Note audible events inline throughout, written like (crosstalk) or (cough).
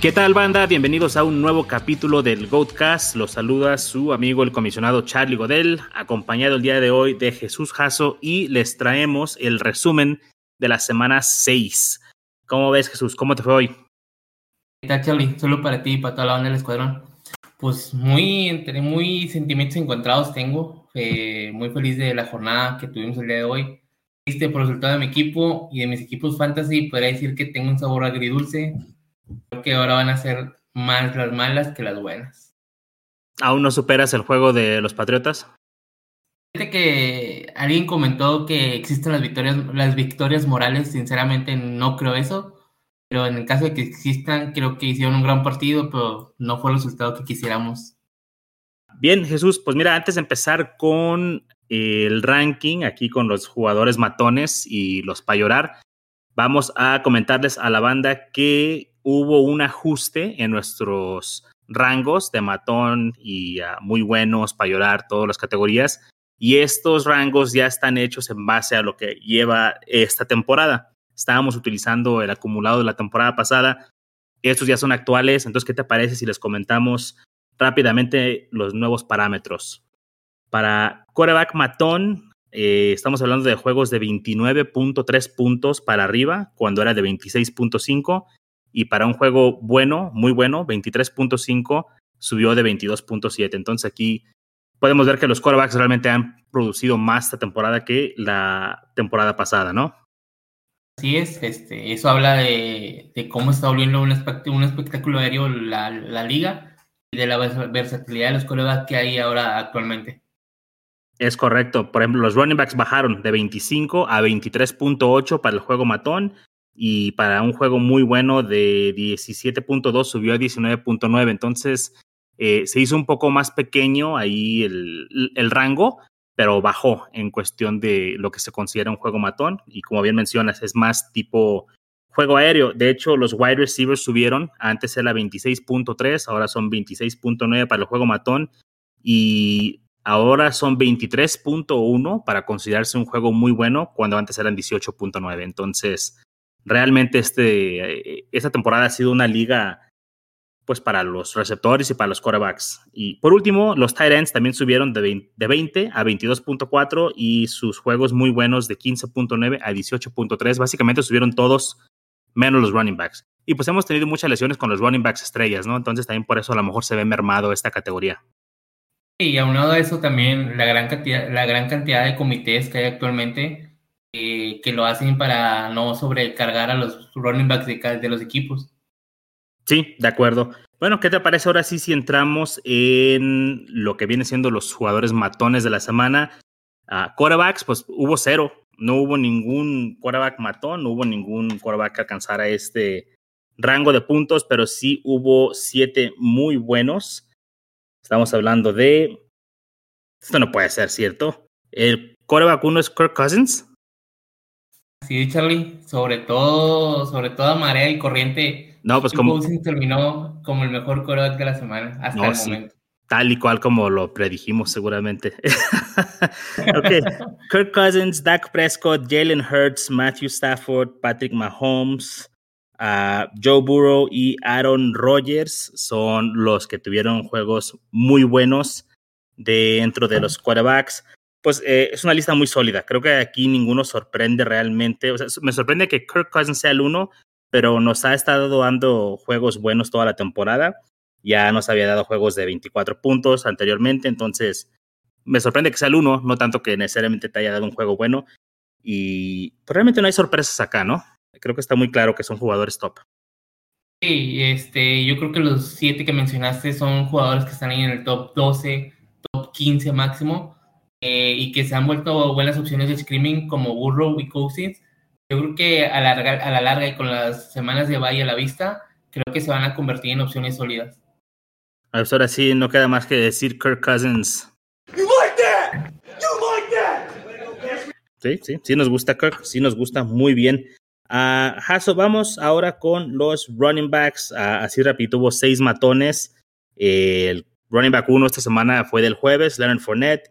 ¿Qué tal banda? Bienvenidos a un nuevo capítulo del Goatcast. Los saluda su amigo el comisionado Charlie Godel, acompañado el día de hoy de Jesús Jasso y les traemos el resumen de la semana 6. ¿Cómo ves Jesús? ¿Cómo te fue hoy? ¿Qué tal Charlie? Solo para ti y para toda la banda del escuadrón. Pues muy, entre muy sentimientos encontrados tengo. Eh, muy feliz de la jornada que tuvimos el día de hoy. Triste por el resultado de mi equipo y de mis equipos fantasy. Podría decir que tengo un sabor agridulce Creo que ahora van a ser más las malas que las buenas. ¿Aún no superas el juego de los Patriotas? Fíjate que alguien comentó que existen las victorias, las victorias morales, sinceramente no creo eso, pero en el caso de que existan, creo que hicieron un gran partido, pero no fue el resultado que quisiéramos. Bien, Jesús, pues mira, antes de empezar con el ranking, aquí con los jugadores matones y los para llorar, vamos a comentarles a la banda que hubo un ajuste en nuestros rangos de matón y muy buenos para llorar, todas las categorías. Y estos rangos ya están hechos en base a lo que lleva esta temporada. Estábamos utilizando el acumulado de la temporada pasada. Estos ya son actuales. Entonces, ¿qué te parece si les comentamos rápidamente los nuevos parámetros? Para coreback matón, eh, estamos hablando de juegos de 29.3 puntos para arriba, cuando era de 26.5 y para un juego bueno, muy bueno, 23.5, subió de 22.7. Entonces aquí podemos ver que los quarterbacks realmente han producido más esta temporada que la temporada pasada, ¿no? Así es, este, eso habla de, cómo está volviendo un, un espectáculo aéreo la, la, liga y de la versatilidad de los quarterbacks que hay ahora actualmente. Es correcto. Por ejemplo, los running backs bajaron de 25 a 23.8 para el juego matón y para un juego muy bueno de 17.2 subió a 19.9. Entonces eh, se hizo un poco más pequeño ahí el, el, rango, pero bajó en cuestión de lo que se considera un juego matón. Y como bien mencionas, es más tipo juego aéreo. De hecho, los wide receivers subieron. Antes era 26.3, ahora son 26.9 para el juego matón. Y ahora son 23.1 para considerarse un juego muy bueno, cuando antes eran 18.9. Entonces, realmente este, esta temporada ha sido una liga pues para los receptores y para los quarterbacks. Y por último, los tight ends también subieron de 20, de 20 a 22.4 y sus juegos muy buenos de 15.9 a 18.3. Básicamente subieron todos menos los running backs. Y pues hemos tenido muchas lesiones con los running backs estrellas, ¿no? Entonces también por eso a lo mejor se ve mermado esta categoría. Y aunado a eso también la gran cantidad, la gran cantidad de comités que hay actualmente que lo hacen para no sobrecargar a los running backs de, los equipos. Sí, de acuerdo. Bueno, ¿qué te parece ahora sí si entramos en lo que viene siendo los jugadores matones de la semana? Uh, quarterbacks, pues hubo cero. No hubo ningún quarterback matón, no hubo ningún quarterback que alcanzara este rango de puntos, pero sí hubo siete muy buenos. Estamos hablando de. Esto no puede ser, ¿cierto? El quarterback uno es Kirk Cousins. Sí, Charlie, sobre todo, sobre todo marea y corriente. No, pues como terminó como el mejor quarterback de la semana hasta el momento. Tal y cual como lo predijimos seguramente. (laughs) ok, Kirk Cousins, Dak Prescott, Jalen Hurts, Matthew Stafford, Patrick Mahomes, uh, Joe Burrow y Aaron Rodgers son los que tuvieron juegos muy buenos dentro de los quarterbacks pues eh, es una lista muy sólida. Creo que aquí ninguno sorprende realmente. O sea, me sorprende que Kirk Cousins sea el uno, pero nos ha estado dando juegos buenos toda la temporada. Ya nos había dado juegos de 24 puntos anteriormente, entonces me sorprende que sea el uno, no tanto que necesariamente te haya dado un juego bueno. Y pues, realmente no hay sorpresas acá, ¿no? Creo que está muy claro que son jugadores top. Sí, este, yo creo que los siete que mencionaste son jugadores que están ahí en el top 12, top 15 máximo eh, y que se han vuelto buenas opciones de screaming como Burrow y Cousins, yo creo que a la, a la larga y con las semanas de Valle a la vista, creo que se van a convertir en opciones sólidas. Pues ahora sí, no queda más que decir Kirk Cousins. Sí, sí, sí nos gusta Kirk, sí nos gusta muy bien. Uh, Hasso, vamos ahora con los running backs. Uh, así rápido, hubo seis matones. el running back uno esta semana fue del jueves, Leonard Fournette.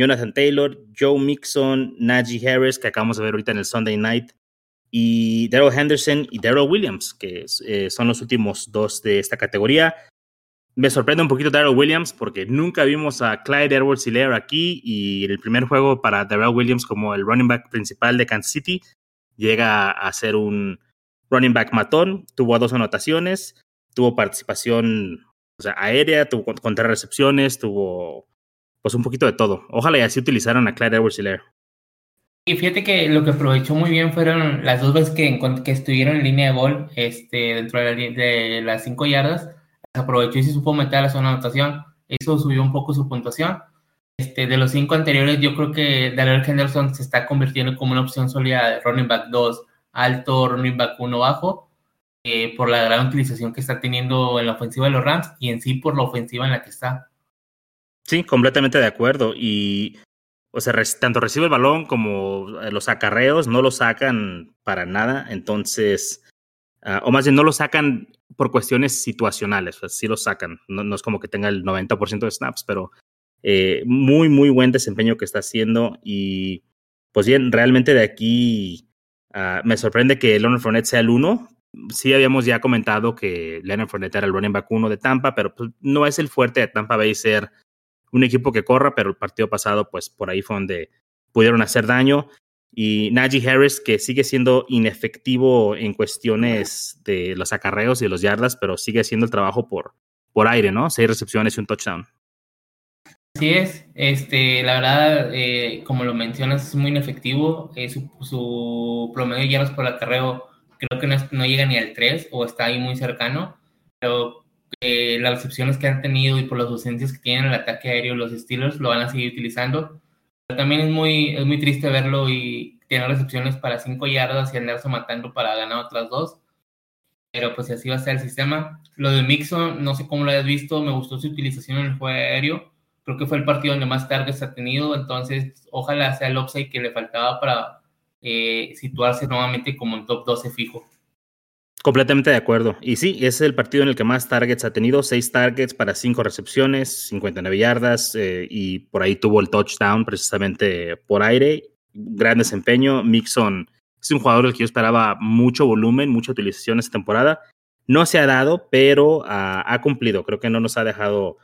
Jonathan Taylor, Joe Mixon, Najee Harris, que acabamos de ver ahorita en el Sunday Night, y Daryl Henderson y Daryl Williams, que eh, son los últimos dos de esta categoría. Me sorprende un poquito Daryl Williams porque nunca vimos a Clyde Edwards Hilaire aquí y el primer juego para Daryl Williams como el running back principal de Kansas City llega a ser un running back matón, tuvo dos anotaciones, tuvo participación aérea, tuvo contra recepciones, tuvo pues un poquito de todo. Ojalá y así utilizaran a Clyde Edwards Hilaire. Y fíjate que lo que aprovechó muy bien fueron las dos veces que, que estuvieron en línea de gol este, dentro de, las cinco yardas. Aprovechó y se supo meter a la zona de anotación. Eso subió un poco su puntuación. Este, de los cinco anteriores, yo creo que Daniel Henderson se está convirtiendo como una opción sólida de running back 2, alto, running back 1 bajo, eh, por la gran utilización que está teniendo en la ofensiva de los Rams y en sí por la ofensiva en la que está. Sí, completamente de acuerdo. Y o sea, tanto recibe el balón como eh, los acarreos, no lo sacan para nada, entonces, ah, o más bien no lo sacan por cuestiones situacionales, sí lo sacan, no, es como que tenga el 90% de snaps, pero eh, muy, muy buen desempeño que está haciendo y pues bien, realmente de aquí ah, me sorprende que Leonard Fournette sea el uno. Sí habíamos ya comentado que Leonard Fournette era el running back uno de Tampa, pero pues, no es el fuerte de Tampa Bay ser un equipo que corra, pero el partido pasado, pues por ahí fue donde pudieron hacer daño. Y Najee Harris, que sigue siendo inefectivo en cuestiones de los acarreos y de los yardas, pero sigue haciendo el trabajo por, por aire, ¿no? Seis recepciones y un touchdown. Así es, este, la verdad, eh, como lo mencionas, es muy inefectivo. Eh, su, promedio de yardas por acarreo creo que no, no, llega ni al 3 o está ahí muy cercano, pero eh, las recepciones que han tenido y por las ausencias que tienen en el ataque aéreo los Steelers lo van a seguir utilizando. Pero también es muy, es muy triste verlo y tener recepciones para 5 yardas y andarse matando para ganar otras dos. Pero pues así va a ser el sistema. Lo de Mixon, no sé cómo lo hayas visto, me gustó su utilización en el juego aéreo. Creo que fue el partido donde más targets ha tenido, entonces ojalá sea el upside que le faltaba para eh, situarse nuevamente como en top 12 fijo. Completamente de acuerdo. Y sí, es el partido en el que más targets ha tenido, seis targets para cinco recepciones, 59 yardas eh, y por ahí tuvo el touchdown precisamente por aire. Gran desempeño. Mixon es un jugador del que yo esperaba mucho volumen, mucha utilización esta temporada. No se ha dado, pero ha cumplido. Creo que no nos ha dejado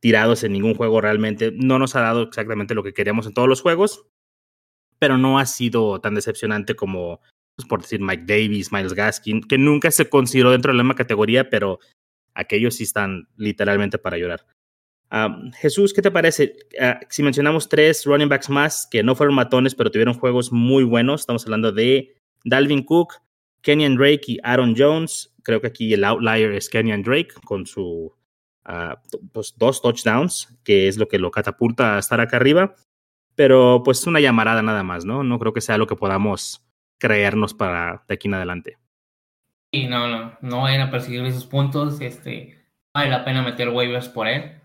tirados en ningún juego realmente. No nos ha dado exactamente lo que queríamos en todos los juegos, pero no ha sido tan decepcionante como pues, por decir Mike Davis, Miles Gaskin, que nunca se consideró dentro de la misma categoría, pero aquellos sí están literalmente para llorar. Jesús, ¿qué te parece? Ah, si mencionamos tres running backs más que no fueron matones, pero tuvieron juegos muy buenos, estamos hablando de Dalvin Cook, Kenyan Drake y Aaron Jones. Creo que aquí el outlier es Kenyan Drake con su ah, pues, dos touchdowns, que es lo que lo catapulta a estar acá arriba. Pero pues una llamarada nada más, ¿no? No creo que sea lo que podamos creernos para de aquí en adelante. Y no, no, no vayan a perseguir esos puntos. Este, vale la pena meter waivers por él.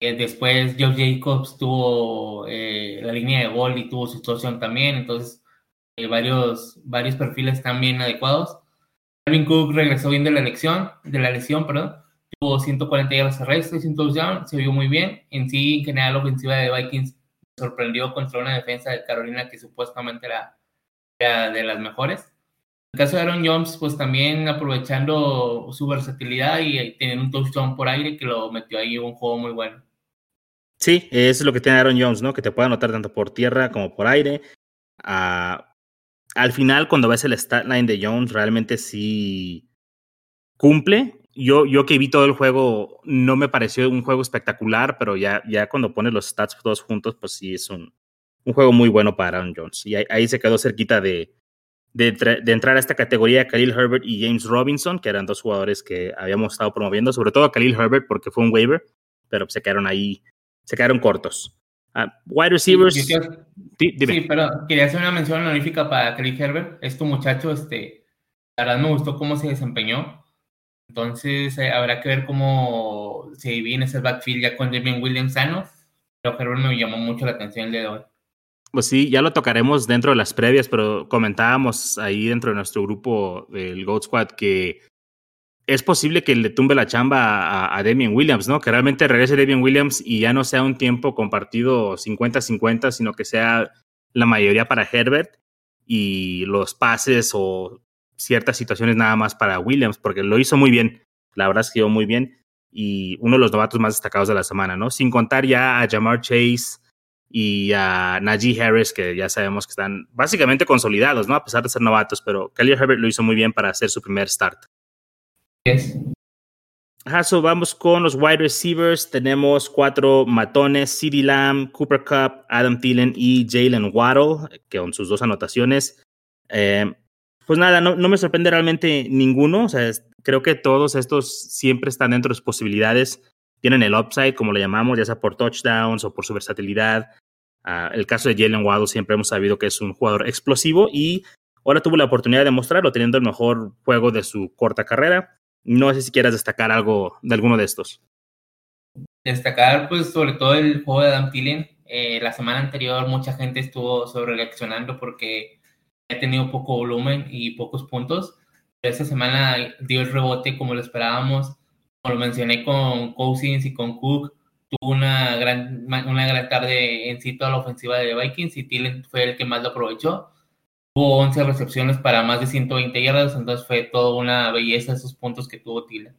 Eh, después Joe Jacobs tuvo eh, la línea de gol y tuvo su situación también. Entonces, eh, varios, varios perfiles también adecuados. Alvin Cook regresó bien de la elección, de la lesión, perdón. Tuvo 140 yardas terrestres y un se vio muy bien. En sí, en general, la ofensiva de Vikings sorprendió contra una defensa de Carolina que supuestamente era de las mejores. En el caso de Aaron Jones, pues también aprovechando su versatilidad y teniendo un touchdown por aire que lo metió ahí un juego muy bueno. Sí, eso es lo que tiene Aaron Jones, ¿no? Que te puede anotar tanto por tierra como por aire. Ah, al final, cuando ves el stat line de Jones, realmente sí cumple. Yo, yo que vi todo el juego, no me pareció un juego espectacular, pero ya, ya cuando pones los stats todos juntos, pues sí es un, un juego muy bueno para Aaron Jones. Y ahí, se quedó cerquita de, de, entrar a esta categoría Khalil Herbert y James Robinson, que eran dos jugadores que habíamos estado promoviendo, sobre todo a Khalil Herbert porque fue un waiver, pero se quedaron ahí, se quedaron cortos. Uh, wide receivers. Sí, pero quería hacer una mención honorífica para Khalil Herbert. Este muchacho, este, la verdad me gustó cómo se desempeñó. Entonces eh, habrá que ver cómo se viene ese backfield ya con Damien Williams sano. Pero Herbert me llamó mucho la atención el día de hoy. Pues sí, ya lo tocaremos dentro de las previas, pero comentábamos ahí dentro de nuestro grupo del Goat Squad que es posible que le tumbe la chamba a, a Damian Williams, ¿no? Que realmente regrese Damian Williams y ya no sea un tiempo compartido 50-50, sino que sea la mayoría para Herbert. y los pases o ciertas situaciones nada más para Williams, porque lo hizo muy bien. La verdad es que muy bien y uno de los novatos más destacados de la semana, ¿no? Sin contar ya a Jamar Chase y a Najee Harris, que ya sabemos que están básicamente consolidados, ¿no? A pesar de ser novatos, pero Kelly Herbert lo hizo muy bien para hacer su primer start. Yes. vamos con los wide receivers. Tenemos cuatro matones: CeeDee Lamb, Cooper Cup, Adam Thielen y Jalen Waddle, que con sus dos anotaciones. Eh, pues nada, no, no, me sorprende realmente ninguno. O sea, creo que todos estos siempre están dentro de sus posibilidades. Tienen el upside, como lo llamamos, ya sea por touchdowns o por su versatilidad. Uh, el caso de Jalen Waddle siempre hemos sabido que es un jugador explosivo y ahora tuvo la oportunidad de mostrarlo teniendo el mejor juego de su corta carrera. No sé si quieras destacar algo de alguno de estos. Destacar, pues, sobre todo el juego de Adam Thielen. Eh, la semana anterior mucha gente estuvo sobre reaccionando porque ha tenido poco volumen y pocos puntos. Esta semana dio el rebote como lo esperábamos. Como lo mencioné con Cousins y con Cook, tuvo una gran, una gran tarde en sí toda la ofensiva de Vikings y Thielen fue el que más lo aprovechó. Tuvo 11 recepciones para más de 120 yardas, entonces fue toda una belleza esos puntos que tuvo Thielen.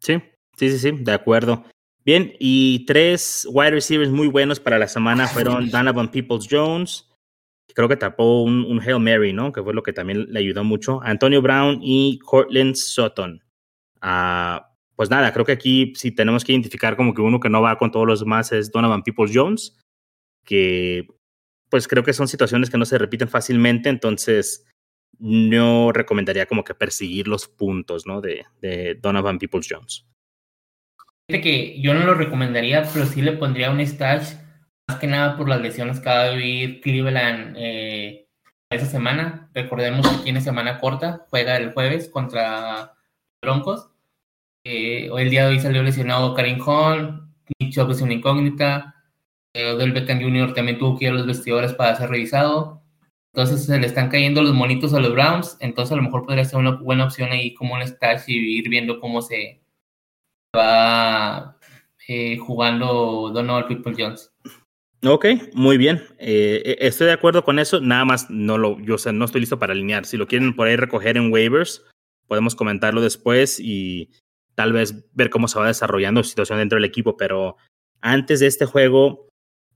Sí, sí, sí, sí, de acuerdo. Bien, y tres wide receivers muy buenos para la semana fueron Donovan Peoples Jones, creo que tapó un, Hail Mary, ¿no? Que fue lo que también le ayudó mucho. Antonio Brown y Cortland Sutton. Uh, pues nada, creo que aquí si tenemos que identificar como que uno que no va con todos los demás es Donovan Peoples Jones, que pues creo que son situaciones que no se repiten fácilmente, entonces no recomendaría como que perseguir los puntos, ¿no? De, Donovan Peoples Jones. Que yo no lo recomendaría, pero sí le pondría un stash más que nada por las lesiones que va a vivir Cleveland eh, esa semana. Recordemos que tiene semana corta, juega el jueves contra Broncos. Eh, el día de hoy salió lesionado Karim Hall, Nick es una incógnita, eh, Odell Beckham Jr. también tuvo que ir a los vestidores para ser revisado. Entonces se le están cayendo los monitos a los Browns, entonces a lo mejor podría ser una buena opción ahí como un stash y ir viendo cómo se va eh, jugando Donald People Jones. Ok, muy bien. Eh, estoy de acuerdo con eso. Nada más no lo, yo no estoy listo para alinear. Si lo quieren por ahí recoger en waivers, podemos comentarlo después y tal vez ver cómo se va desarrollando la situación dentro del equipo. Pero antes de este juego,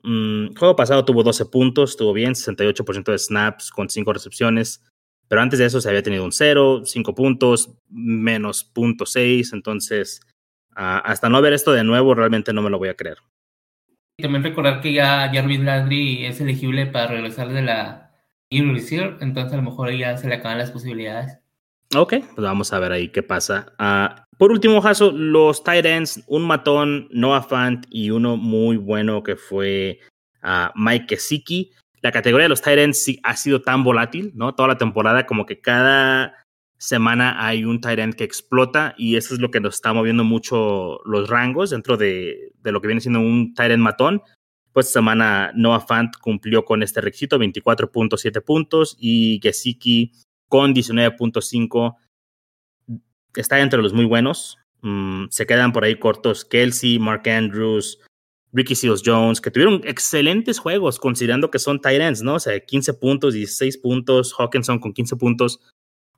el juego pasado tuvo 12 puntos, estuvo bien, 68% de snaps con 5 recepciones. Pero antes de eso se había tenido un 0, 5 puntos, menos .6. Entonces, uh, hasta no ver esto de nuevo, realmente no me lo voy a creer. También recordar que ya Jarvis Landry es elegible para regresar de la Reserve, entonces a lo mejor ya se le acaban las posibilidades. Ok, pues vamos a ver ahí qué pasa. Uh, por último, Jaso, los tight ends, un matón, Noah Fant y uno muy bueno que fue uh, Mike Kesicki. La categoría de los tight ends sí ha sido tan volátil, ¿no? Toda la temporada, como que cada semana hay un tight end que explota y eso es lo que nos está moviendo mucho los rangos dentro de, de lo que viene siendo un tight end matón. Pues semana Noah Fant cumplió con este requisito, 24.7 puntos y Gesicki con 19.5 está entre los muy buenos. Mm, se quedan por ahí cortos Kelsey, Mark Andrews, Ricky Seals Jones, que tuvieron excelentes juegos considerando que son tight ends, ¿no? O sea, 15 puntos, 16 puntos, Hawkinson con 15 puntos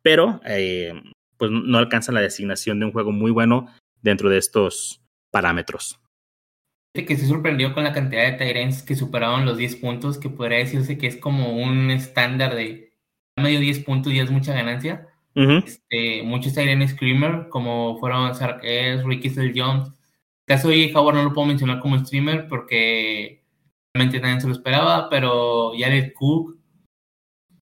pero eh, pues no alcanzan la designación de un juego muy bueno dentro de estos parámetros. Que se sorprendió con la cantidad de Tyrants que superaron los 10 puntos, que podría decirse que es como un estándar de medio 10 puntos y es mucha ganancia. este, muchos Screamer, como fueron Sarkes, Ricky Sell Jones. El caso de Howard no lo puedo mencionar como streamer porque realmente nadie se lo esperaba, pero Jared Cook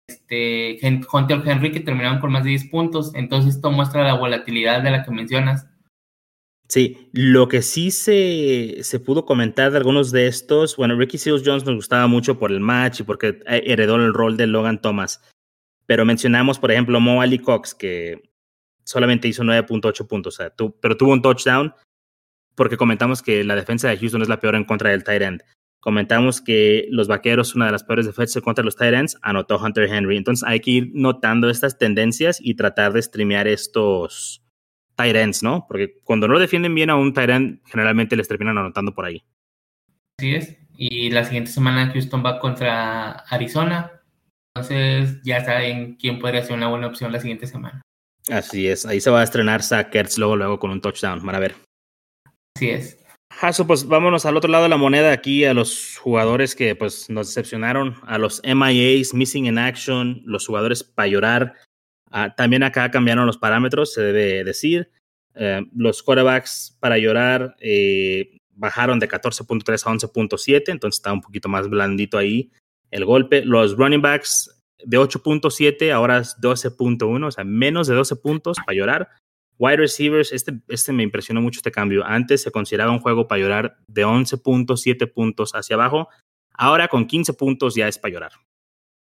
este, Hunter Henry que terminaron con más de 10 puntos. Entonces esto muestra la volatilidad de la que mencionas. Sí, lo que sí se, se pudo comentar de algunos de estos, bueno, Ricky Seals Jones nos gustaba mucho por el match y porque heredó el rol de Logan Thomas. Pero mencionamos, por ejemplo, Mo Ali Cox, que solamente hizo 9.8 puntos, o sea, pero tuvo un touchdown porque comentamos que la defensa de Houston es la peor en contra del tight end comentamos que los vaqueros, una de las peores defensas contra los Titans, anotó Hunter Henry. Entonces hay que ir notando estas tendencias y tratar de streamear estos Titans, ¿no? Porque cuando no defienden bien a un Tyrant, generalmente les terminan anotando por ahí. Así es. Y la siguiente semana Houston va contra Arizona. Entonces ya saben quién podría ser una buena opción la siguiente semana. Así es, ahí se va a estrenar Sackers luego, luego con un touchdown, van a ver. Así es. Jaso, pues vámonos al otro lado de la moneda aquí a los jugadores que pues nos decepcionaron, a los MIAs, Missing in Action, los jugadores para llorar. Ah, también acá cambiaron los parámetros, se debe decir. Eh, los quarterbacks para llorar eh, bajaron de 14.3 a 11.7, entonces está un poquito más blandito ahí el golpe. Los running backs de 8.7, ahora es 12.1, o sea, menos de 12 puntos para llorar. Wide receivers, este, este me impresionó mucho este cambio. Antes se consideraba un juego para llorar de 11.7 puntos hacia abajo. Ahora con 15 puntos ya es para llorar.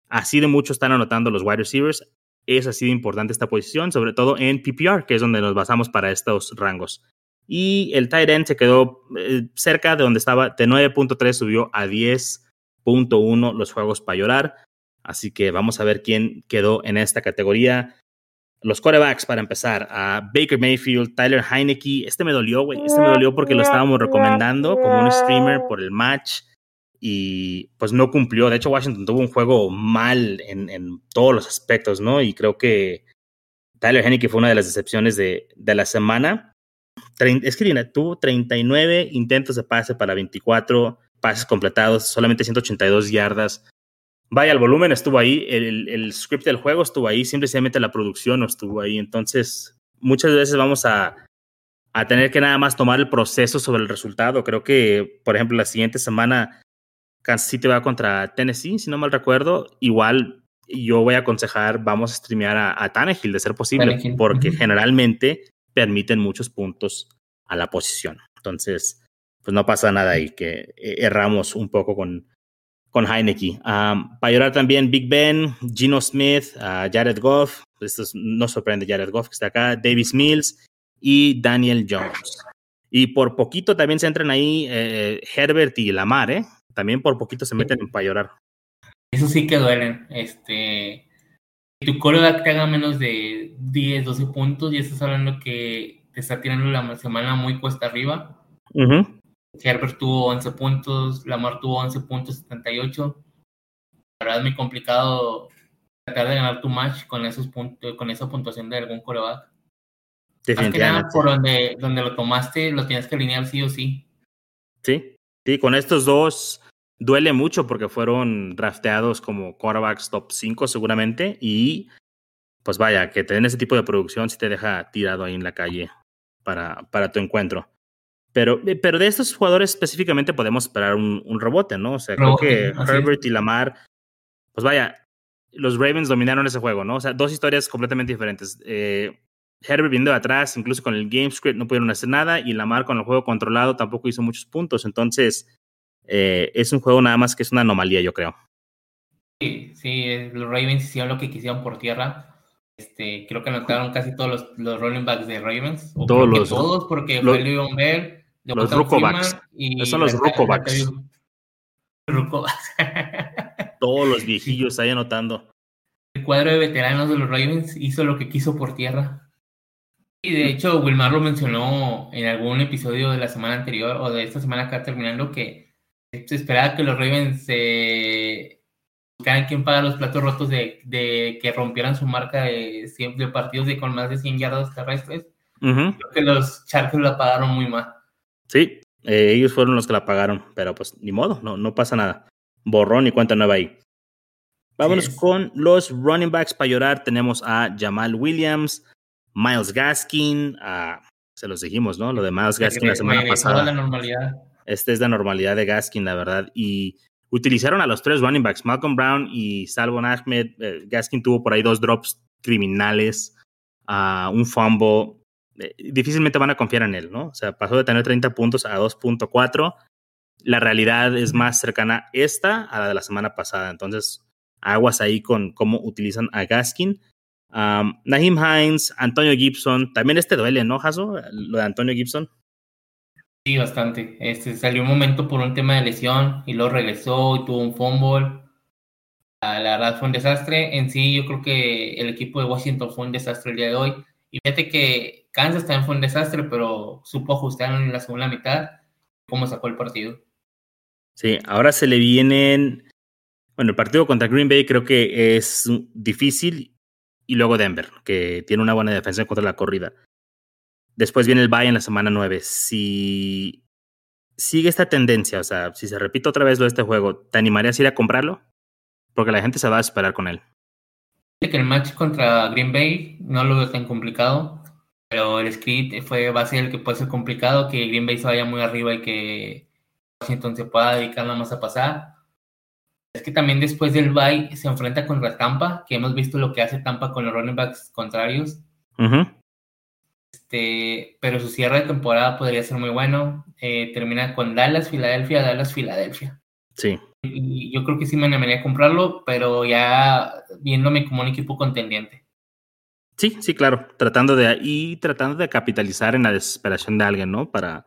Así de mucho están anotando los wide receivers. Es así de importante esta posición, sobre todo en PPR, que es donde nos basamos para estos rangos. Y el tight end se quedó eh, cerca de donde estaba, de 9.3 subió a 10.1 los juegos para llorar. Así que vamos a ver quién quedó en esta categoría. Los quarterbacks, para empezar, a Baker Mayfield, Tyler Heineke. Este me dolió, güey. Este me dolió porque lo estábamos recomendando como un streamer por el match y pues no cumplió. De hecho, Washington tuvo un juego mal en, en todos los aspectos, ¿no? Y creo que Tyler Heineke fue una de las decepciones de, de la semana. Es que tuvo 39 intentos de pase para 24 pases completados, solamente 182 yardas. Vaya, el volumen estuvo ahí, el, el script del juego estuvo ahí, simplemente la producción no estuvo ahí. Entonces, muchas veces vamos a, a tener que nada más tomar el proceso sobre el resultado. Creo que, por ejemplo, la siguiente semana Kansas City va contra Tennessee, si no mal recuerdo. Igual yo voy a aconsejar, vamos a streamear a, a Tannehill de ser posible, porque generalmente permiten muchos puntos a la posición. Entonces, pues no pasa nada ahí, que erramos un poco con, con Heineke. para llorar también Big Ben, Gino Smith, Jared Goff, esto no sorprende Jared Goff que está acá, Davis Mills y Daniel Jones. Y por poquito también se entran ahí eh, Herbert y Lamar, ¿eh? También por poquito se meten para llorar. Eso sí que duelen. Este, tu coreback te haga menos de 10, 12 puntos y estás hablando que te está tirando la semana muy cuesta arriba. Herbert tuvo 11 puntos, Lamar tuvo 11 puntos 78. La verdad es muy complicado tratar de ganar tu match con esos puntos, con esa puntuación de algún coreback. Más que nada por donde, donde lo tomaste, lo tienes que alinear sí o sí. Sí, sí, con estos dos duele mucho porque fueron drafteados como quarterbacks top 5 seguramente y pues vaya, que tener ese tipo de producción si te deja tirado ahí en la calle para, para tu encuentro. Pero, eh, pero de estos jugadores específicamente podemos esperar un, un rebote, ¿no? O sea, creo que Herbert y Lamar, pues vaya, los Ravens dominaron ese juego, ¿no? O sea, dos historias completamente diferentes. Eh, Herbert viendo de atrás, incluso con el game script no pudieron hacer nada y Lamar con el juego controlado tampoco hizo muchos puntos. Entonces, eh, es un juego nada más que es una anomalía, yo creo. Sí, sí, los Ravens hicieron lo que quisieron por tierra. Este, creo que anotaron casi todos los, los running backs de Ravens. todos los. Todos, porque los, fue Leon Bell, los Rucobacks. Esos son los Rucobacks. (laughs) todos los viejillos ahí anotando. El cuadro de veteranos de los Ravens hizo lo que quiso por tierra. Y de hecho, Wilmar lo mencionó en algún episodio de la semana anterior o de esta semana acá terminando que se esperaba que los Ravens se buscaran quién paga los platos rotos de, de, que rompieran su marca de, de partidos de con más de 100 yardas terrestres. Creo que los Chargers la pagaron muy mal. Sí, eh, ellos fueron los que la pagaron, pero pues ni modo, no, no pasa nada. Borrón y cuenta nueva ahí. Vámonos con los running backs para llorar. Tenemos a Jamal Williams, Miles Gaskin, se los dijimos, ¿no? Lo de Miles Gaskin la semana pasada. La normalidad. Esta es la normalidad de Gaskin, la verdad. Y utilizaron a los tres running backs, Malcolm Brown y Salvon Ahmed. Eh, Gaskin tuvo por ahí dos drops criminales, uh, un fumble. Eh, difícilmente van a confiar en él, ¿no? O sea, pasó de tener 30 puntos a 2.4. La realidad es más cercana esta a la de la semana pasada. Entonces, aguas ahí con cómo utilizan a Gaskin. Um, Naheem Hines, Antonio Gibson. También este duele, ¿no, Jaso? Lo de Antonio Gibson. Sí, bastante. Este, salió un momento por un tema de lesión y luego regresó y tuvo un fumble. La verdad fue un desastre. En sí, yo creo que el equipo de Washington fue un desastre el día de hoy. Y fíjate que Kansas también fue un desastre, pero supo ajustar en la segunda mitad cómo sacó el partido. Sí, ahora se le vienen Bueno, el partido contra Green Bay creo que es difícil y luego Denver, que tiene una buena defensa contra la corrida. Después viene el Bay en la semana 9. Si sigue esta tendencia, o sea, si se repite otra vez lo de este juego, ¿te animarías a ir a comprarlo? Porque la gente se va a esperar con él. Que el match contra Green Bay no lo veo tan complicado, pero el script fue, va a ser el que puede ser complicado, que Green Bay se vaya muy arriba y que Washington se pueda dedicar nada más a pasar. Es que también después del bye se enfrenta contra Tampa, que hemos visto lo que hace Tampa con los running backs contrarios. este, pero su cierre de temporada podría ser muy bueno. Eh, termina con Dallas, Filadelfia, Dallas, Filadelfia. Sí. Y yo creo que sí me animaría a comprarlo, pero ya viéndome como un equipo contendiente. Sí, sí, claro. Tratando de y tratando de capitalizar en la desesperación de alguien, ¿no? Para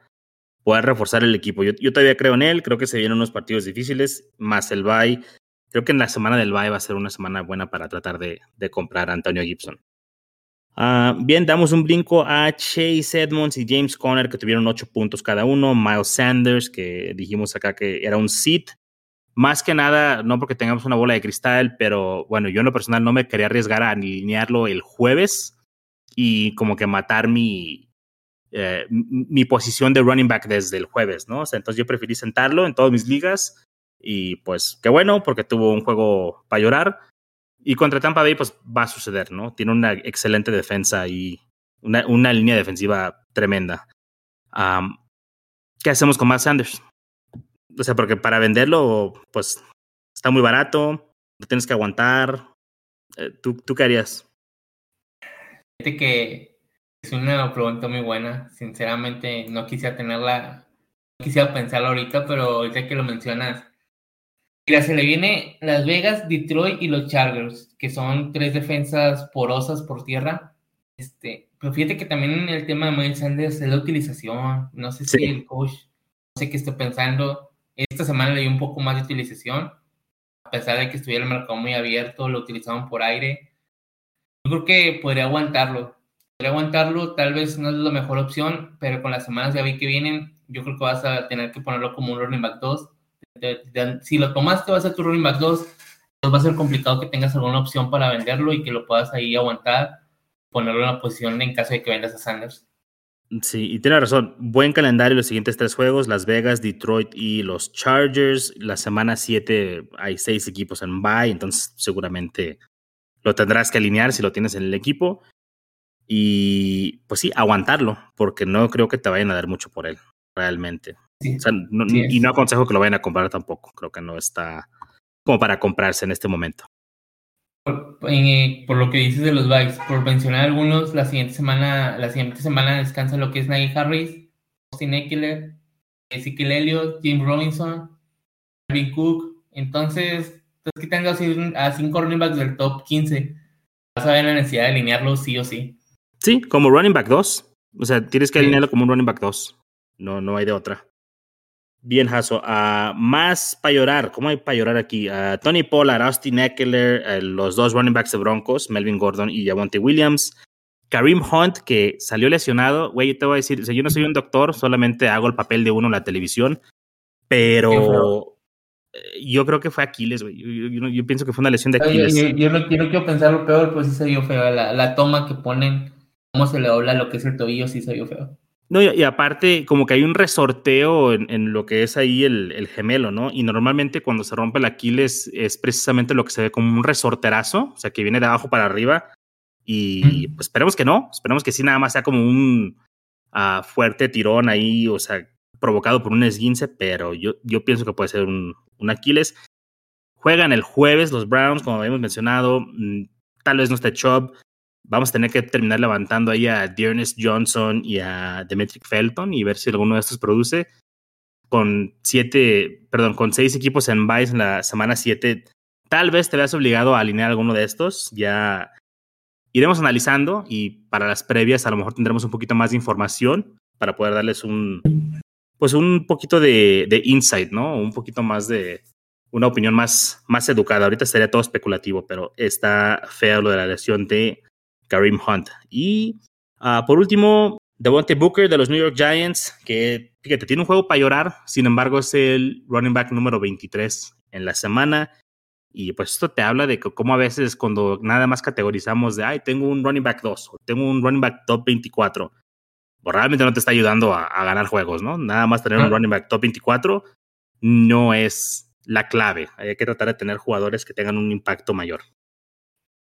poder reforzar el equipo. Yo, yo todavía creo en él, creo que se vienen unos partidos difíciles, más el bye. Creo que en la semana del bye va a ser una semana buena para tratar de, de comprar a Antonio Gibson. Uh, bien, damos un brinco a Chase Edmonds y James Conner, que tuvieron ocho puntos cada uno. Miles Sanders, que dijimos acá que era un sit. Más que nada, no porque tengamos una bola de cristal, pero bueno, yo en lo personal no me quería arriesgar a alinearlo el jueves y como que matar mi, eh, mi posición de running back desde el jueves, ¿no? O sea, entonces yo preferí sentarlo en todas mis ligas y pues qué bueno porque tuvo un juego para llorar y contra Tampa Bay pues va a suceder, ¿no? Tiene una excelente defensa y una, una línea defensiva tremenda. ¿Qué hacemos con Miles Sanders? O sea, porque para venderlo pues está muy barato, lo tienes que aguantar. Eh, ¿Tú, ¿Tú qué harías? Fíjate que es una pregunta muy buena. Sinceramente, no quisiera tenerla, no quisiera pensarla ahorita, pero ahorita que lo mencionas. Mira, se le viene Las Vegas, Detroit y los Chargers, que son tres defensas porosas por tierra. Este, pero fíjate que también en el tema de Miles Sanders es la utilización. No sé si el coach, no sé qué esté pensando. Esta semana le dio un poco más de utilización, a pesar de que estuviera el mercado muy abierto, lo utilizaban por aire. Yo creo que podría aguantarlo podría aguantarlo, tal vez no es la mejor opción, pero con las semanas de vi que vienen, yo creo que vas a tener que ponerlo como un running back 2. Si lo tomaste, va a ser tu running back 2, pues va a ser complicado que tengas alguna opción para venderlo y que lo puedas ahí aguantar, ponerlo en la posición en caso de que vendas a Sanders. Sí, y tiene razón. Buen calendario los siguientes tres juegos: Las Vegas, Detroit y los Chargers. La semana 7 hay seis equipos en bye, entonces seguramente lo tendrás que alinear si lo tienes en el equipo y pues sí, aguantarlo, porque no creo que te vayan a dar mucho por él, realmente. y no aconsejo que lo vayan a comprar tampoco, creo que no está como para comprarse en este momento. Por, por lo que dices de los bikes, por mencionar algunos, la siguiente semana, la siguiente semana descansa lo que es Nagy Harris, Austin Eckler, Ezekiel Elliott, Jim Robinson, Alvin Cook. Entonces, estás quitando a cinco running backs del top 15. Vas a ver la necesidad de alinearlo sí o sí. Sí, como running back 2. O sea, tienes que alinearlo como un running back 2. No, no hay de otra. Bien, Jaso. Uh, más para llorar. ¿Cómo hay para llorar aquí? Uh, Tony Pollard, Austin Eckler, uh, los dos running backs de Broncos, Melvin Gordon y Javonte Williams. Kareem Hunt, que salió lesionado. Güey, yo te voy a decir, yo no soy un doctor, solamente hago el papel de uno en la televisión. Pero eh, yo creo que fue Aquiles, güey. Yo, pienso que fue una lesión de Aquiles. Yo, no, quiero pensar lo peor, pues sí se vio feo. La, la toma que ponen cómo se le dobla lo que es el tobillo, sí se vio feo. No, y, aparte, como que hay un resorteo en, lo que es ahí el, gemelo, ¿no? Y normalmente cuando se rompe el Aquiles es precisamente lo que se ve como un resorterazo, o sea, que viene de abajo para arriba. Y pues esperemos que no, esperemos que sí nada más sea como un ah, fuerte tirón ahí, o sea, provocado por un esguince, pero yo, yo pienso que puede ser un, un Aquiles. Juegan el jueves los Browns, como habíamos mencionado, mm, tal vez no esté Chubb, vamos a tener que terminar levantando ahí a Dearness Johnson y a Demetric Felton y ver si alguno de estos produce. Con siete, perdón, con seis equipos en Vice en la semana siete, tal vez te veas obligado a alinear alguno de estos. Ya iremos analizando y para las previas a lo mejor tendremos un poquito más de información para poder darles un, pues un poquito de, de insight, ¿no? Un poquito más de, una opinión más, más educada. Ahorita estaría todo especulativo, pero está feo lo de la lesión de Kareem Hunt. Y uh, por último, Devontae Booker de los New York Giants, que fíjate, tiene un juego para llorar, sin embargo es el running back número 23 en la semana. Y pues esto te habla de cómo a veces cuando nada más categorizamos de, ay, tengo un running back 2 o tengo un running back top 24, pues realmente no te está ayudando a, ganar juegos, ¿no? Nada más tener un running back top 24 no es la clave. Hay que tratar de tener jugadores que tengan un impacto mayor.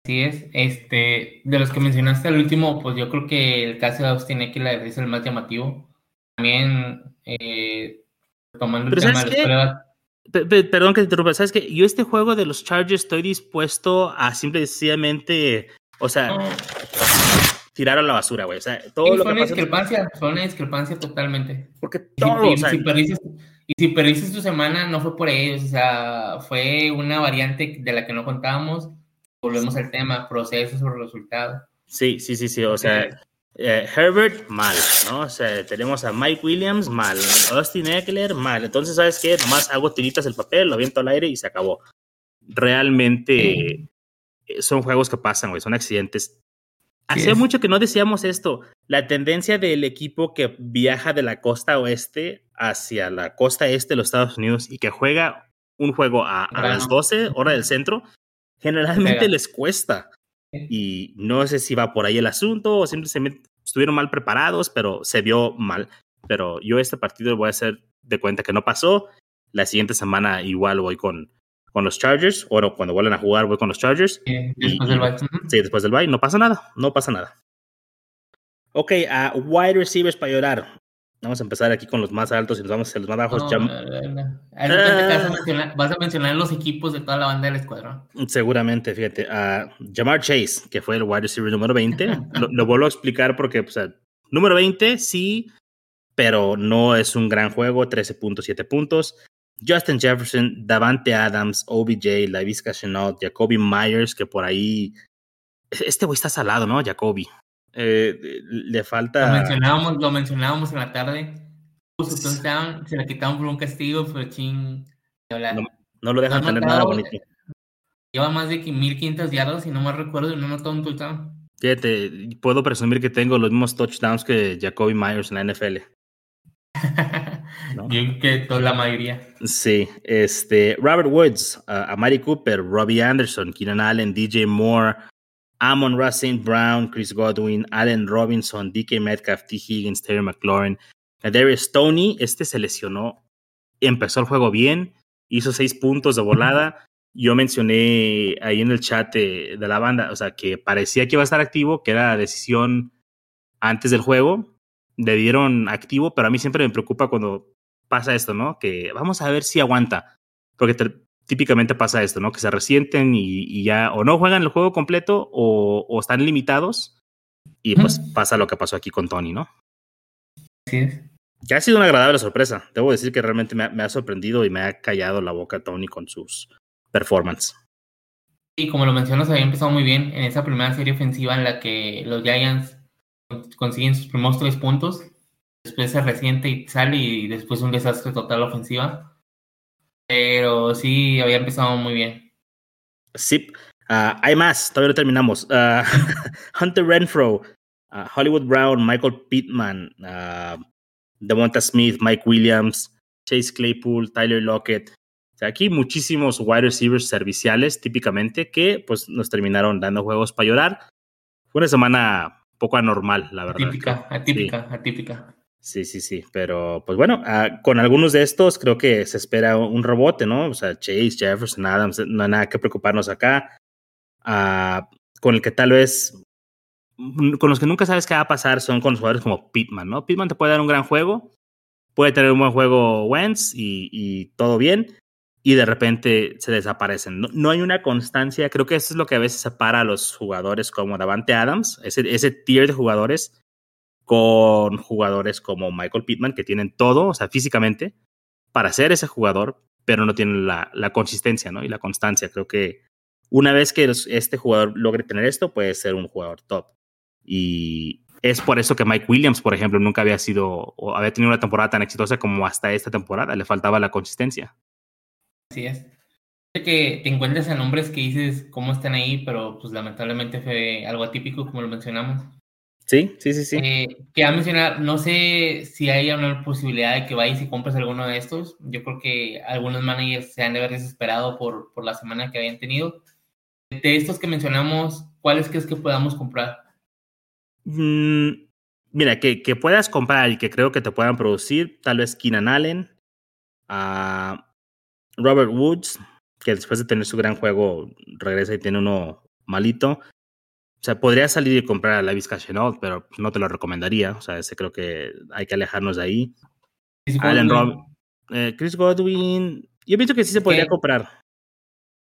Así es. Este, de los que mencionaste al último, pues yo creo que el caso de Austin Eckler es el más llamativo. También, eh, tomando el tema de las pruebas Perdón que te interrumpa, ¿sabes que Yo este juego de los Chargers estoy dispuesto a simple y sencillamente, o sea, tirar a la basura, güey. O sea, todo lo que una discrepancia, son una discrepancia totalmente. Porque todo, y, si, y si perdiste tu semana, no fue por ellos, o sea, fue una variante de la que no contábamos. Volvemos al tema, procesos o resultados. Sí, sí, sí, sí, o sea, eh, Herbert, mal, ¿no? O sea, tenemos a Mike Williams, mal. Austin Eckler, mal. Entonces, ¿sabes qué? Nomás hago tiritas el papel, lo aviento al aire y se acabó. Realmente eh, son juegos que pasan, güey, son accidentes. Hacía mucho que no decíamos esto. La tendencia del equipo que viaja de la costa oeste hacia la costa este de los Estados Unidos y que juega un juego a, las 12 hora del centro, generalmente les cuesta. Y no sé si va por ahí el asunto o simplemente estuvieron mal preparados, pero se vio mal. Pero yo este partido voy a hacer de cuenta que no pasó. La siguiente semana igual voy con, con los Chargers, o cuando vuelvan a jugar voy con los Chargers. después del bye. Sí, después del bye. No pasa nada, no pasa nada. Ok, a wide receivers para llorar. Vamos a empezar aquí con los más altos y nos vamos a los más bajos. vas, a mencionar, los equipos de toda la banda del escuadrón. Seguramente, fíjate. a Jamar Chase, que fue el wide receiver número 20. lo, vuelvo a explicar porque, pues, número 20, sí, pero no es un gran juego. 13.7 puntos. Justin Jefferson, Davante Adams, OBJ, Lavisca Chenault, Jacoby Myers, que por ahí. Este güey está salado, ¿no? Jacoby. Eh, le falta. Lo mencionábamos, lo mencionábamos en la tarde. se le quitaron por un castigo, pero ching. No, lo dejan tener nada bonito. Lleva más de 1500 yardas, y no me recuerdo, y no notó un touchdown. Fíjate, puedo presumir que tengo los mismos touchdowns que Jacoby Myers en la NFL. (laughs) Yo creo que toda la mayoría. Sí, este, Robert Woods, a Amari Cooper, Robbie Anderson, Keenan Allen, DJ Moore, Amon Russell Brown, Chris Godwin, Allen Robinson, DK Metcalf, T. Higgins, Terry McLaurin, Darius Stoney, este se lesionó, empezó el juego bien, hizo seis puntos de volada. Yo mencioné ahí en el chat de, la banda, o sea, que parecía que iba a estar activo, que era la decisión antes del juego. Le dieron activo, pero a mí siempre me preocupa cuando pasa esto, ¿no? Que vamos a ver si aguanta. Porque típicamente pasa esto, ¿no? Que se resienten y, ya o no juegan el juego completo o, están limitados y pues pasa lo que pasó aquí con Tony, ¿no? Sí. Que ha sido una agradable sorpresa. Debo decir que realmente me ha, sorprendido y me ha callado la boca Tony con sus performances. Y como lo mencionas, había empezado muy bien en esa primera serie ofensiva en la que los Giants consiguen sus primeros tres puntos. Después se resiente y sale y después un desastre total ofensiva pero sí había empezado muy bien. Sí, ah, hay más, todavía no terminamos. Uh, (laughs) Hunter Renfro, ah, Hollywood Brown, Michael Pittman, Devonta Smith, Mike Williams, Chase Claypool, Tyler Lockett. O sea, aquí muchísimos wide receivers serviciales, típicamente, que pues nos terminaron dando juegos para llorar. Fue una semana poco anormal, la verdad. Atípica, atípica, atípica. Sí, sí, sí, pero pues bueno, ah, con algunos de estos creo que se espera un rebote, ¿no? O sea, Chase, Jefferson, Adams, no hay nada que preocuparnos acá. Ah, con el que tal vez, mm, con los que nunca sabes qué va a pasar son con los jugadores como Pittman, ¿no? Pittman te puede dar un gran juego, puede tener un buen juego Wentz y, todo bien, y de repente se desaparecen. No, hay una constancia, creo que eso es lo que a veces separa a los jugadores como Davante Adams, ese, ese tier de jugadores con jugadores como Michael Pittman, que tienen todo, o sea, físicamente, para ser ese jugador, pero no tienen la, consistencia, ¿no? Y la constancia. Creo que una vez que este jugador logre tener esto, puede ser un jugador top. Y es por eso que Mike Williams, por ejemplo, nunca había sido o había tenido una temporada tan exitosa como hasta esta temporada. Le faltaba la consistencia. Así es. Que te encuentras en nombres que dices cómo están ahí, pero pues lamentablemente fue algo atípico, como lo mencionamos. Sí, sí, sí, sí. Eh, quería mencionar, no sé si hay una posibilidad de que vayas y compres alguno de estos. Yo creo que algunos managers se han de haber desesperado por, por la semana que habían tenido. De estos que mencionamos, ¿cuáles crees que podamos comprar? Mm, mira, que, que, puedas comprar y que creo que te puedan producir, tal vez Keenan Allen, a Robert Woods, que después de tener su gran juego regresa y tiene uno malito. O sea, podría salir y comprar a Lavis Chenault, pero no te lo recomendaría. O sea, ese creo que hay que alejarnos de ahí. Chris Allen Rob, eh, Chris Godwin. Yo pienso que sí se podría comprar.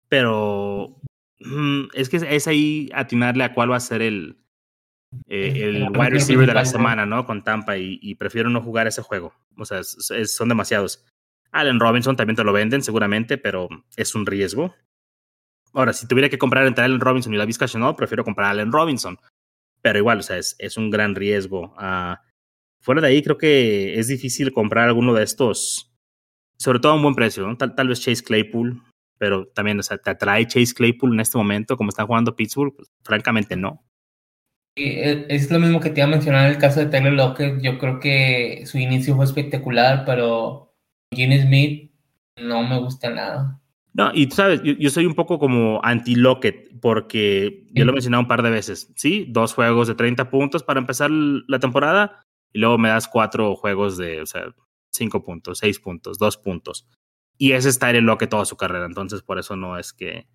Pero mm, es que es ahí atinarle a cuál va a ser el, eh, el wide receiver de la semana, ¿no? Con Tampa y, y, prefiero no jugar ese juego. O sea, son demasiados. Allen Robinson también te lo venden seguramente, pero es un riesgo. Ahora, si tuviera que comprar entre Allen Robinson y la Vizca no, prefiero comprar a Allen Robinson. Pero igual, o sea, es, es un gran riesgo. Uh, fuera de ahí, creo que es difícil comprar alguno de estos, sobre todo a un buen precio. ¿no? Tal, tal, vez Chase Claypool, pero también, o sea, ¿te atrae Chase Claypool en este momento como está jugando Pittsburgh? Pues, francamente, no. Es lo mismo que te iba a mencionar en el caso de Taylor Lockett. Yo creo que su inicio fue espectacular, pero Gene Smith no me gusta nada. No, y tú sabes, yo, soy un poco como anti-Locket, porque yo lo he mencionado un par de veces, ¿sí? Dos juegos de 30 puntos para empezar la temporada, y luego me das cuatro juegos de, o sea, cinco puntos, seis puntos, dos puntos. Y ese es Tyler Lockett toda su carrera, entonces por eso no es que...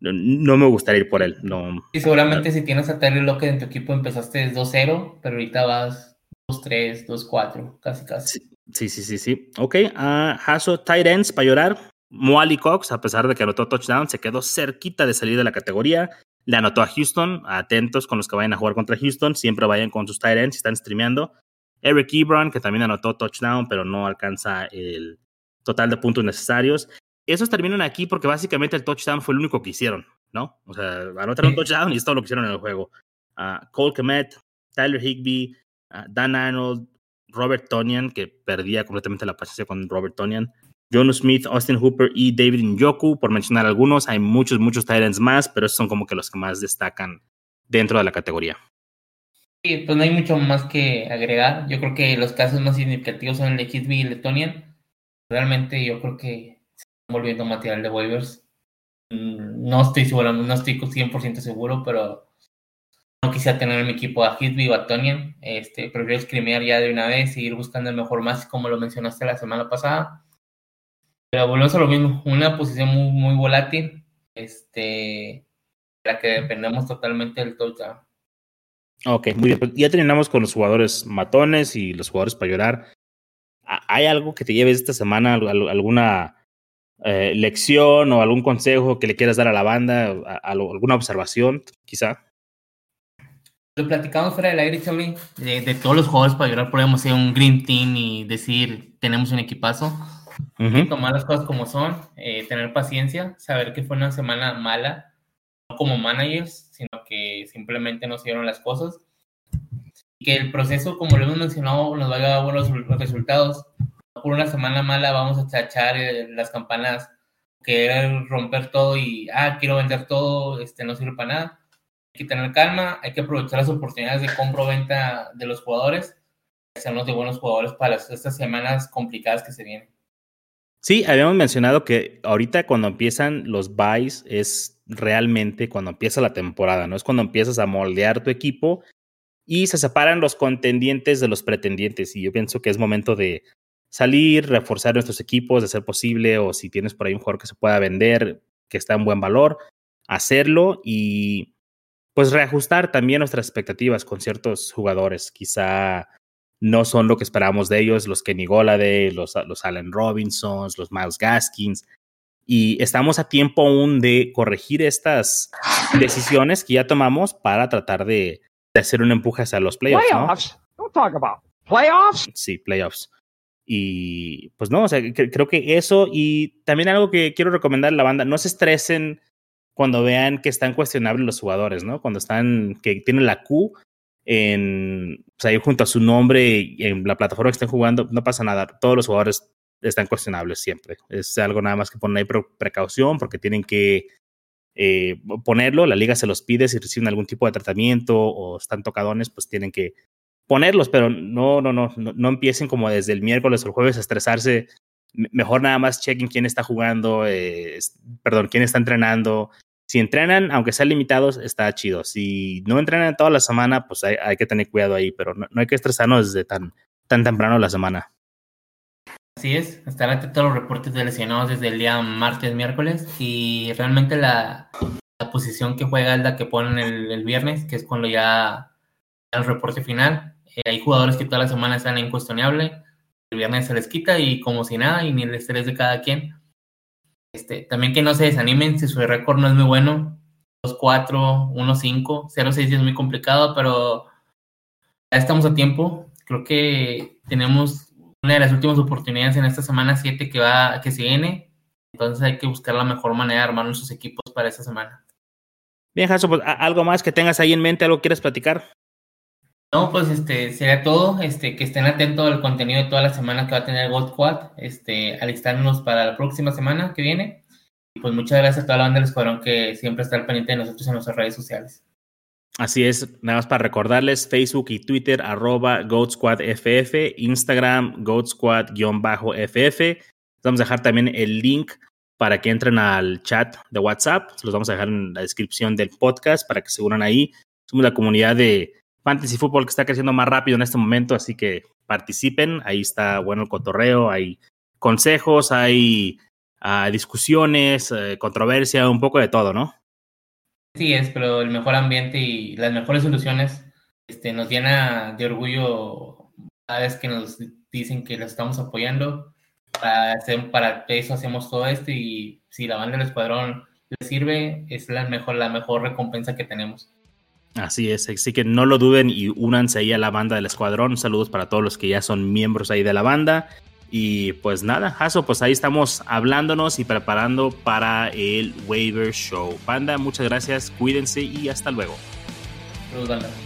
No, me gustaría ir por él, no. Y seguramente si tienes a Tyler Lockett en tu equipo empezaste 2-0, pero ahorita vas 2-3, 2-4, casi casi. Sí, sí, sí, sí. Ok, uh, Hasso Tight Ends para llorar. Moali Cox, a pesar de que anotó touchdown, se quedó cerquita de salir de la categoría. Le anotó a Houston. Atentos con los que vayan a jugar contra Houston. Siempre vayan con sus tight ends si están streameando. Eric Ebron, que también anotó touchdown, pero no alcanza el total de puntos necesarios. Esos terminan aquí porque básicamente el touchdown fue el único que hicieron, ¿no? O sea, anotaron un touchdown y es todo lo que hicieron en el juego. Uh, Cole Kemet, Tyler Higby, uh, Dan Arnold, Robert Tonian, que perdía completamente la paciencia con Robert Tonian, John Smith, Austin Hooper y David Njoku, por mencionar algunos. Hay muchos, muchos Titans más, pero esos son como que los que más destacan dentro de la categoría. Sí, pues no hay mucho más que agregar. Yo creo que los casos más significativos son el de Kitby y el de Tonian. Realmente yo creo que se están volviendo material de waivers. Mm, no estoy seguro, no estoy 100% seguro, pero no quisiera tener en mi equipo a Hitby o a Tonian. Este, prefiero escrimear ya de una vez y ir buscando el mejor más, como lo mencionaste la semana pasada. Pero volvemos a lo mismo, una posición muy, muy volátil, este, la que dependemos totalmente del touchdown. Ok, muy bien. Pues ya terminamos con los jugadores matones y los jugadores para llorar. ¿Hay algo que te lleves esta semana? ¿Alguna eh, lección o algún consejo que le quieras dar a la banda? ¿Alguna observación, quizá? Lo platicamos fuera del aire, Charlie. De, de todos los jugadores para llorar, podemos ser un Green Team y decir, tenemos un equipazo tomar las cosas como son, eh, tener paciencia, saber que fue una semana mala, no como managers, sino que simplemente no se dieron las cosas. Y que el proceso, como lo hemos mencionado, nos va a dar buenos resultados. Por una semana mala vamos a echar eh, las campanas, querer romper todo y, ah, quiero vender todo, este no sirve para nada. Hay que tener calma, hay que aprovechar las oportunidades de compra-venta de los jugadores, hacernos de buenos jugadores para estas semanas complicadas que se vienen. Sí, habíamos mencionado que ahorita cuando empiezan los buys es realmente cuando empieza la temporada, ¿no? Es cuando empiezas a moldear tu equipo y se separan los contendientes de los pretendientes. Y yo pienso que es momento de salir, reforzar nuestros equipos, de ser posible, o si tienes por ahí un jugador que se pueda vender, que está en buen valor, hacerlo y pues reajustar también nuestras expectativas con ciertos jugadores. Quizá no son lo que esperábamos de ellos, los Kenny Golade, los, los Allen Robinsons, los Miles Gaskins. Y estamos a tiempo aún de corregir estas decisiones que ya tomamos para tratar de, hacer un empuje hacia los playoffs. Playoffs. ¿no? talk about playoffs. Sí, playoffs. Y pues no, o sea, creo que eso y también algo que quiero recomendar a la banda, no se estresen cuando vean que están cuestionables los jugadores, ¿no? Cuando están, que tienen la Q, en, o sea, junto a su nombre en la plataforma que estén jugando, no pasa nada. Todos los jugadores están cuestionables siempre. Es algo nada más que poner ahí precaución porque tienen que eh, ponerlo, la liga se los pide si reciben algún tipo de tratamiento o están tocadones, pues tienen que ponerlos, pero no, no, no, no, empiecen como desde el miércoles o el jueves a estresarse. Mejor nada más chequen quién está jugando, eh, perdón, quién está entrenando. Si entrenan, aunque sean limitados, está chido. Si no entrenan toda la semana, pues hay, hay que tener cuidado ahí, pero no, no, hay que estresarnos desde tan, tan temprano la semana. Así es, estar atento a los reportes de lesionados desde el día martes, miércoles y realmente la, la posición que juega es la que ponen el, el viernes, que es cuando ya el reporte final. Eh, hay jugadores que toda la semana están incuestionable, el viernes se les quita y como si nada y ni el estrés de cada quien. Este, también que no se desanimen si su récord no es muy bueno, 2-4, 1-5, 0-6 es muy complicado, pero ya estamos a tiempo. Creo que tenemos una de las últimas oportunidades en esta semana 7 que va que se viene. Entonces hay que buscar la mejor manera de armar nuestros equipos para esta semana. Bien, Jaso, pues algo más que tengas ahí en mente, algo quieres platicar. No, pues este sería todo, este que estén atentos al contenido de toda la semana que va a tener Gold Quad, este alistarnos para la próxima semana que viene. Y pues muchas gracias a toda la banda del escuadrón que siempre está al pendiente de nosotros en nuestras redes sociales. Así es, nada más para recordarles, Facebook y Twitter, arroba GoatSquadFF, Instagram, GoatSquad-FF. Vamos a dejar también el link para que entren al chat de WhatsApp. Los vamos a dejar en la descripción del podcast para que se unan ahí. Somos la comunidad de Fantasy Football que está creciendo más rápido en este momento, así que participen. Ahí está bueno el cotorreo, hay consejos, hay uh, discusiones, uh, controversia, un poco de todo, ¿no? Sí es, pero el mejor ambiente y las mejores soluciones este, nos llena de orgullo cada vez que nos dicen que los estamos apoyando. Para, hacer, para eso hacemos todo esto y si la banda del escuadrón les sirve, es la mejor, la mejor recompensa que tenemos. Así es, así que no lo duden y únanse ahí a la banda del escuadrón. Saludos para todos los que ya son miembros ahí de la banda. Y pues nada, Jaso, pues ahí estamos hablándonos y preparando para el Waiver Show. Banda, muchas gracias, cuídense y hasta luego. Saludos.